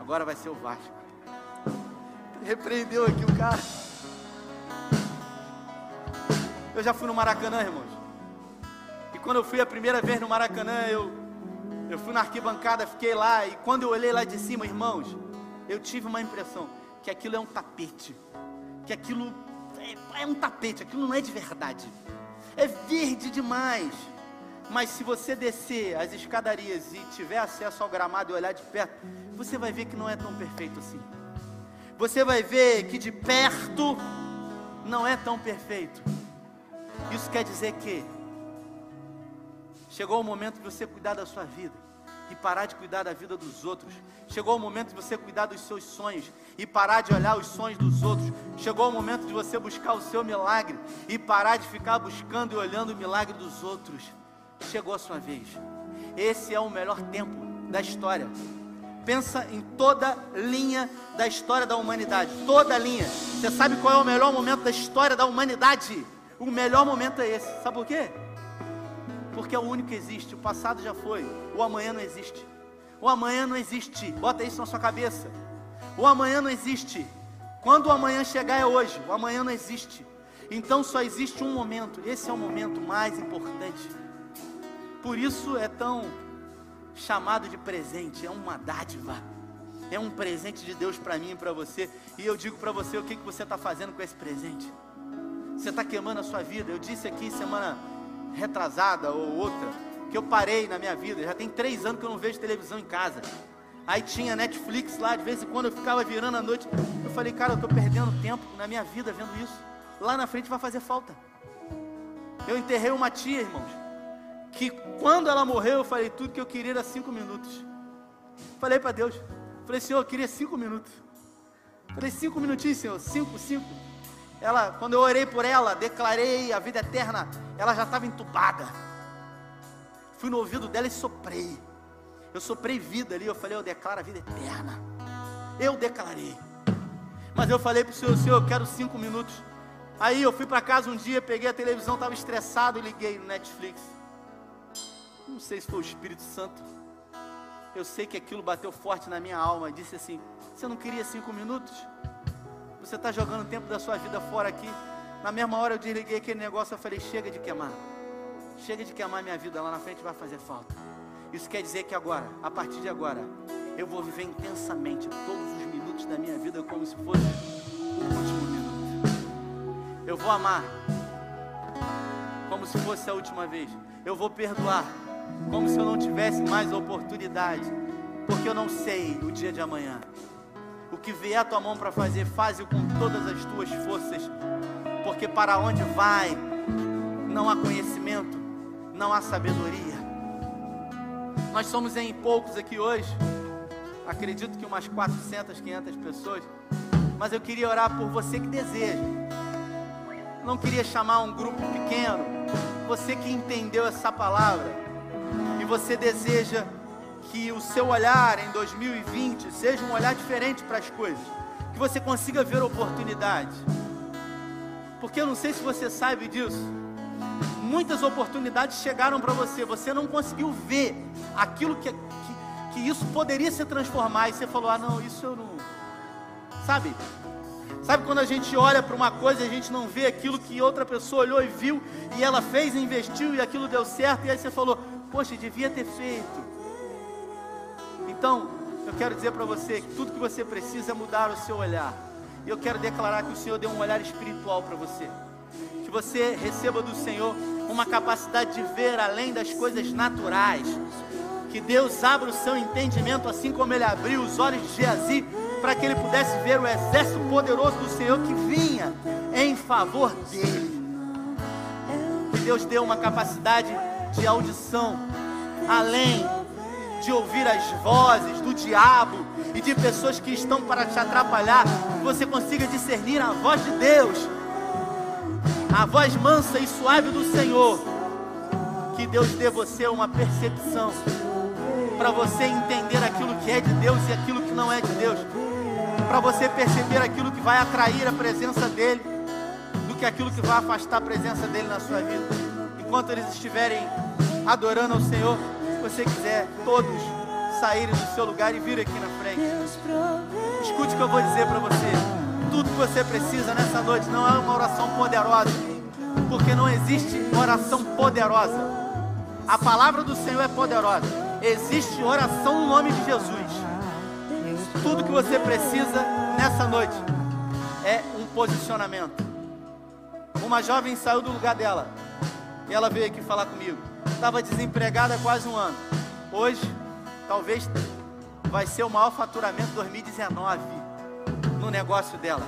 Agora vai ser o Vasco repreendeu aqui o cara. Eu já fui no Maracanã, irmãos. E quando eu fui a primeira vez no Maracanã, eu, eu fui na arquibancada, fiquei lá. E quando eu olhei lá de cima, irmãos, eu tive uma impressão que aquilo é um tapete. Que aquilo é, é um tapete, aquilo não é de verdade. É verde demais. Mas se você descer as escadarias e tiver acesso ao gramado e olhar de perto, você vai ver que não é tão perfeito assim você vai ver que de perto não é tão perfeito. Isso quer dizer que chegou o momento de você cuidar da sua vida e parar de cuidar da vida dos outros. Chegou o momento de você cuidar dos seus sonhos e parar de olhar os sonhos dos outros. Chegou o momento de você buscar o seu milagre e parar de ficar buscando e olhando o milagre dos outros. Chegou a sua vez. Esse é o melhor tempo da história pensa em toda linha da história da humanidade, toda linha. Você sabe qual é o melhor momento da história da humanidade? O melhor momento é esse. Sabe por quê? Porque é o único que existe. O passado já foi. O amanhã não existe. O amanhã não existe. Bota isso na sua cabeça. O amanhã não existe. Quando o amanhã chegar é hoje. O amanhã não existe. Então só existe um momento. Esse é o momento mais importante. Por isso é tão chamado de presente, é uma dádiva, é um presente de Deus para mim e para você. E eu digo para você: o que, que você está fazendo com esse presente? Você está queimando a sua vida. Eu disse aqui semana retrasada ou outra que eu parei na minha vida. Já tem três anos que eu não vejo televisão em casa. Aí tinha Netflix lá, de vez em quando eu ficava virando a noite. Eu falei, cara, eu estou perdendo tempo na minha vida vendo isso. Lá na frente vai fazer falta. Eu enterrei uma tia, irmãos que quando ela morreu, eu falei, tudo que eu queria era cinco minutos. Falei para Deus, falei, Senhor, eu queria cinco minutos. Falei, cinco minutinhos, Senhor, cinco, cinco. Ela, quando eu orei por ela, declarei a vida eterna, ela já estava entubada. Fui no ouvido dela e soprei. Eu soprei vida ali, eu falei, eu declaro a vida eterna. Eu declarei. Mas eu falei para o Senhor, Senhor, eu quero cinco minutos. Aí eu fui para casa um dia, peguei a televisão, estava estressado e liguei no Netflix. Não sei se foi o Espírito Santo. Eu sei que aquilo bateu forte na minha alma disse assim: Você não queria cinco minutos? Você está jogando o tempo da sua vida fora aqui. Na mesma hora eu desliguei aquele negócio. Eu falei: Chega de queimar. Chega de queimar minha vida. Lá na frente vai fazer falta. Isso quer dizer que agora, a partir de agora, eu vou viver intensamente todos os minutos da minha vida como se fosse o último minuto. Eu vou amar como se fosse a última vez. Eu vou perdoar como se eu não tivesse mais oportunidade, porque eu não sei o dia de amanhã. O que vier a tua mão para fazer, faze com todas as tuas forças, porque para onde vai, não há conhecimento, não há sabedoria. Nós somos em poucos aqui hoje, acredito que umas 400, 500 pessoas, mas eu queria orar por você que deseja. Não queria chamar um grupo pequeno, você que entendeu essa palavra e você deseja que o seu olhar em 2020 seja um olhar diferente para as coisas, que você consiga ver oportunidades. Porque eu não sei se você sabe disso. Muitas oportunidades chegaram para você, você não conseguiu ver aquilo que, que, que isso poderia se transformar, e você falou: Ah, não, isso eu não. Sabe? Sabe quando a gente olha para uma coisa e a gente não vê aquilo que outra pessoa olhou e viu, e ela fez, investiu e aquilo deu certo, e aí você falou: Poxa, devia ter feito. Então, eu quero dizer para você que tudo que você precisa é mudar o seu olhar. E eu quero declarar que o Senhor deu um olhar espiritual para você. Que você receba do Senhor uma capacidade de ver além das coisas naturais. Que Deus abra o seu entendimento, assim como Ele abriu os olhos de Geazi, para que ele pudesse ver o exército poderoso do Senhor que vinha em favor dele. Que Deus deu uma capacidade de audição além de ouvir as vozes do diabo e de pessoas que estão para te atrapalhar, você consiga discernir a voz de Deus, a voz mansa e suave do Senhor. Que Deus dê você uma percepção para você entender aquilo que é de Deus e aquilo que não é de Deus, para você perceber aquilo que vai atrair a presença dEle, do que aquilo que vai afastar a presença dEle na sua vida. Enquanto eles estiverem adorando ao Senhor, você quiser, todos saírem do seu lugar e vir aqui na frente. Escute o que eu vou dizer para você. Tudo que você precisa nessa noite não é uma oração poderosa, porque não existe oração poderosa. A palavra do Senhor é poderosa. Existe oração no nome de Jesus. Tudo que você precisa nessa noite é um posicionamento. Uma jovem saiu do lugar dela e ela veio aqui falar comigo estava desempregada há quase um ano. Hoje, talvez vai ser o maior faturamento de 2019 no negócio dela.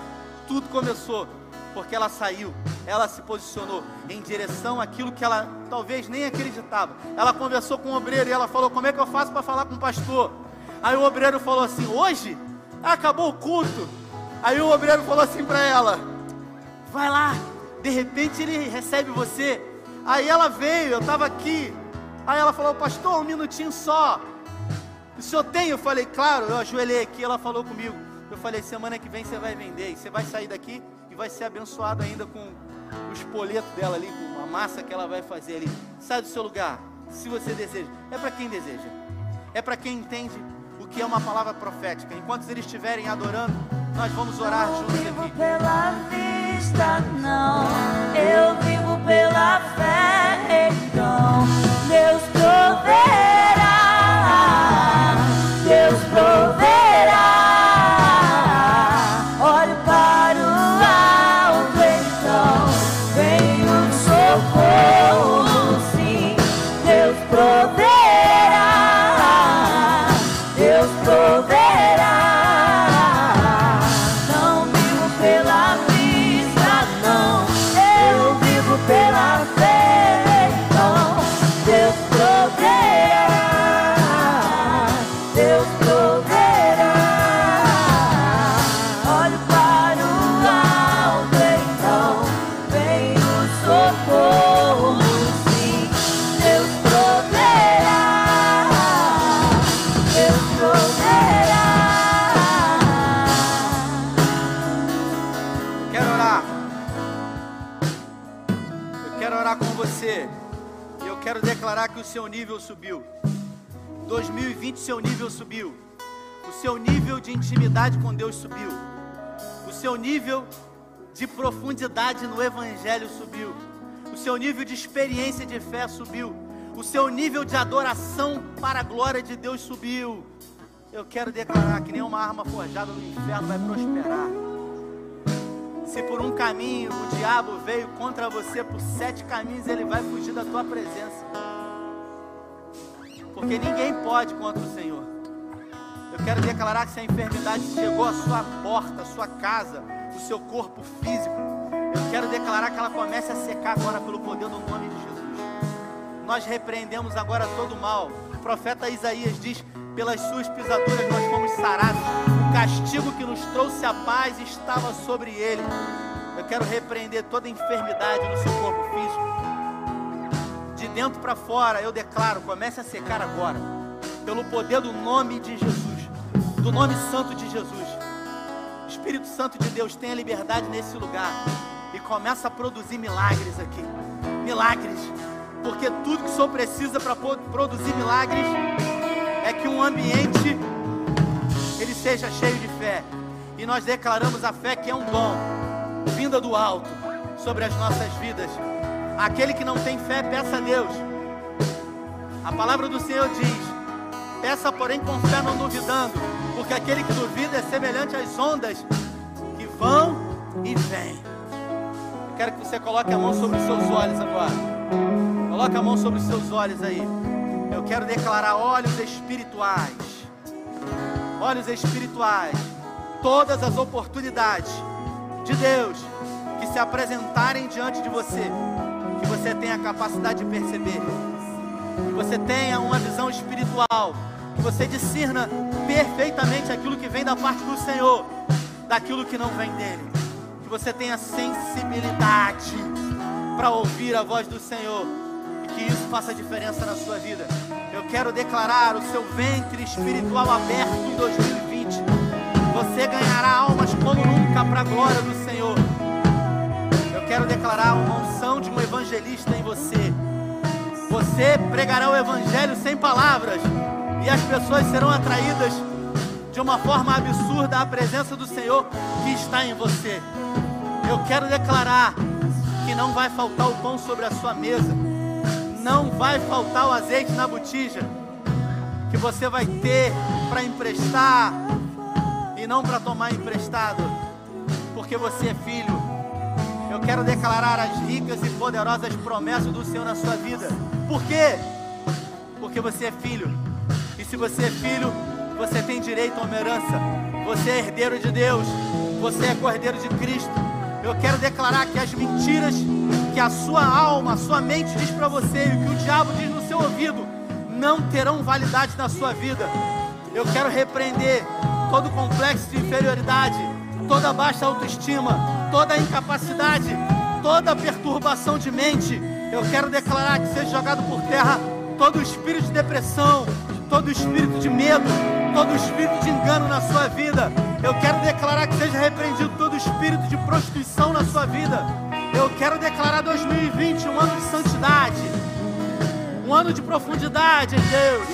Tudo começou porque ela saiu, ela se posicionou em direção àquilo que ela talvez nem acreditava. Ela conversou com o obreiro e ela falou: Como é que eu faço para falar com o pastor? Aí o obreiro falou assim: Hoje acabou o culto. Aí o obreiro falou assim para ela: Vai lá, de repente ele recebe você Aí ela veio, eu estava aqui. Aí ela falou, pastor, um minutinho só. O senhor tem? Eu falei, claro, eu ajoelhei aqui, ela falou comigo. Eu falei, semana que vem você vai vender. E você vai sair daqui e vai ser abençoado ainda com o espoleto dela ali, com a massa que ela vai fazer ali. Sai do seu lugar, se você deseja. É para quem deseja. É para quem entende o que é uma palavra profética. Enquanto eles estiverem adorando, nós vamos orar juntos aqui vista, não. Eu vivo pela fé, então Deus proverá. Deus proverá. Seu nível subiu. O seu nível de intimidade com Deus subiu. O seu nível de profundidade no evangelho subiu. O seu nível de experiência de fé subiu. O seu nível de adoração para a glória de Deus subiu. Eu quero declarar que nenhuma arma forjada no inferno vai prosperar. Se por um caminho o diabo veio contra você, por sete caminhos ele vai fugir da tua presença. Porque ninguém pode contra o Senhor. Eu quero declarar que se a enfermidade chegou à sua porta, à sua casa, o seu corpo físico, eu quero declarar que ela comece a secar agora pelo poder do nome de Jesus. Nós repreendemos agora todo o mal. O profeta Isaías diz: pelas suas pisaduras nós fomos sarados. O castigo que nos trouxe a paz estava sobre ele. Eu quero repreender toda enfermidade no seu corpo físico. De dentro para fora, eu declaro: comece a secar agora, pelo poder do nome de Jesus, do nome santo de Jesus. Espírito Santo de Deus, tenha liberdade nesse lugar e começa a produzir milagres aqui. Milagres. Porque tudo que o Senhor precisa para produzir milagres é que um ambiente ele seja cheio de fé. E nós declaramos a fé que é um dom, vinda do alto, sobre as nossas vidas. Aquele que não tem fé, peça a Deus. A palavra do Senhor diz: peça, porém, com fé, não duvidando, porque aquele que duvida é semelhante às ondas que vão e vêm. Quero que você coloque a mão sobre os seus olhos agora. Coloque a mão sobre os seus olhos aí. Eu quero declarar olhos espirituais. Olhos espirituais. Todas as oportunidades de Deus que se apresentarem diante de você, que você tenha a capacidade de perceber, que você tenha uma visão espiritual, que você discirna perfeitamente aquilo que vem da parte do Senhor, daquilo que não vem dele, que você tenha sensibilidade para ouvir a voz do Senhor e que isso faça diferença na sua vida. Eu quero declarar o seu ventre espiritual aberto em 2020. Você ganhará almas como nunca para a glória do Senhor. Quero declarar uma unção de um evangelista em você. Você pregará o evangelho sem palavras e as pessoas serão atraídas de uma forma absurda à presença do Senhor que está em você. Eu quero declarar que não vai faltar o pão sobre a sua mesa, não vai faltar o azeite na botija, que você vai ter para emprestar e não para tomar emprestado, porque você é filho. Eu quero declarar as ricas e poderosas promessas do Senhor na sua vida. Por quê? Porque você é filho. E se você é filho, você tem direito a uma herança. Você é herdeiro de Deus. Você é cordeiro de Cristo. Eu quero declarar que as mentiras que a sua alma, a sua mente diz para você e que o diabo diz no seu ouvido não terão validade na sua vida. Eu quero repreender todo complexo de inferioridade, toda baixa autoestima, toda incapacidade, toda perturbação de mente. Eu quero declarar que seja jogado por terra todo espírito de depressão, todo espírito de medo, todo espírito de engano na sua vida. Eu quero declarar que seja repreendido todo espírito de prostituição na sua vida. Eu quero declarar 2020 um ano de santidade, um ano de profundidade em Deus,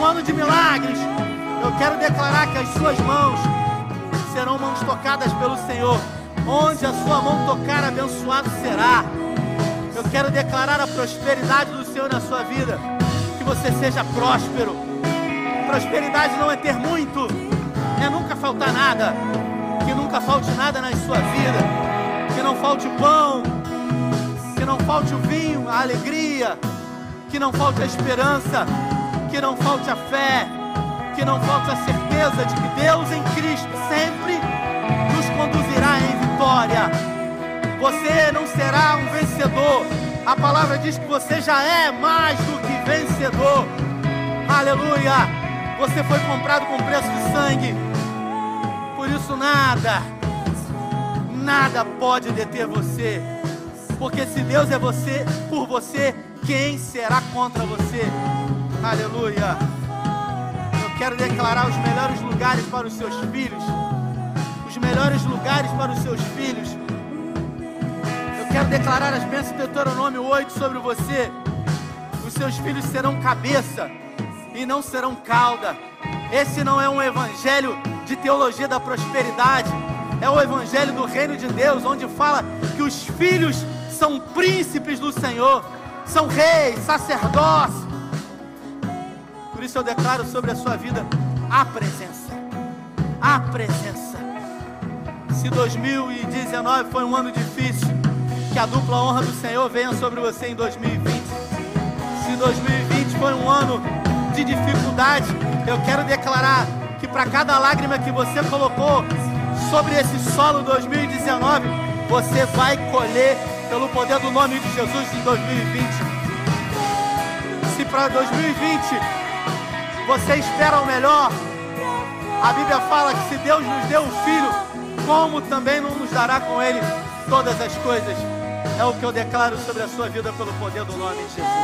um ano de milagres. Eu quero declarar que as suas mãos serão mãos tocadas pelo Senhor. Onde a sua mão tocar, abençoado será. Eu quero declarar a prosperidade do Senhor na sua vida. Que você seja próspero. Prosperidade não é ter muito, é nunca faltar nada. Que nunca falte nada na sua vida. Que não falte pão, que não falte o vinho, a alegria, que não falte a esperança, que não falte a fé, que não falte a certeza de que Deus em Cristo sempre nos conduzirá em vitória. Você não será um vencedor. A palavra diz que você já é mais do que vencedor. Aleluia! Você foi comprado com preço de sangue. Por isso nada, nada pode deter você. Porque se Deus é você, por você, quem será contra você? Aleluia! Quero declarar os melhores lugares para os seus filhos. Os melhores lugares para os seus filhos. Eu quero declarar as bênçãos de Deuteronômio 8 sobre você. Os seus filhos serão cabeça e não serão cauda. Esse não é um evangelho de teologia da prosperidade. É o evangelho do reino de Deus, onde fala que os filhos são príncipes do Senhor, são reis, sacerdócios. Por isso eu declaro sobre a sua vida a presença. A presença. Se 2019 foi um ano difícil, que a dupla honra do Senhor venha sobre você em 2020. Se 2020 foi um ano de dificuldade, eu quero declarar que para cada lágrima que você colocou sobre esse solo 2019, você vai colher pelo poder do nome de Jesus em 2020. Se para 2020 você espera o melhor, a Bíblia fala que se Deus nos deu um filho, como também não nos dará com ele todas as coisas. É o que eu declaro sobre a sua vida pelo poder do nome de Jesus.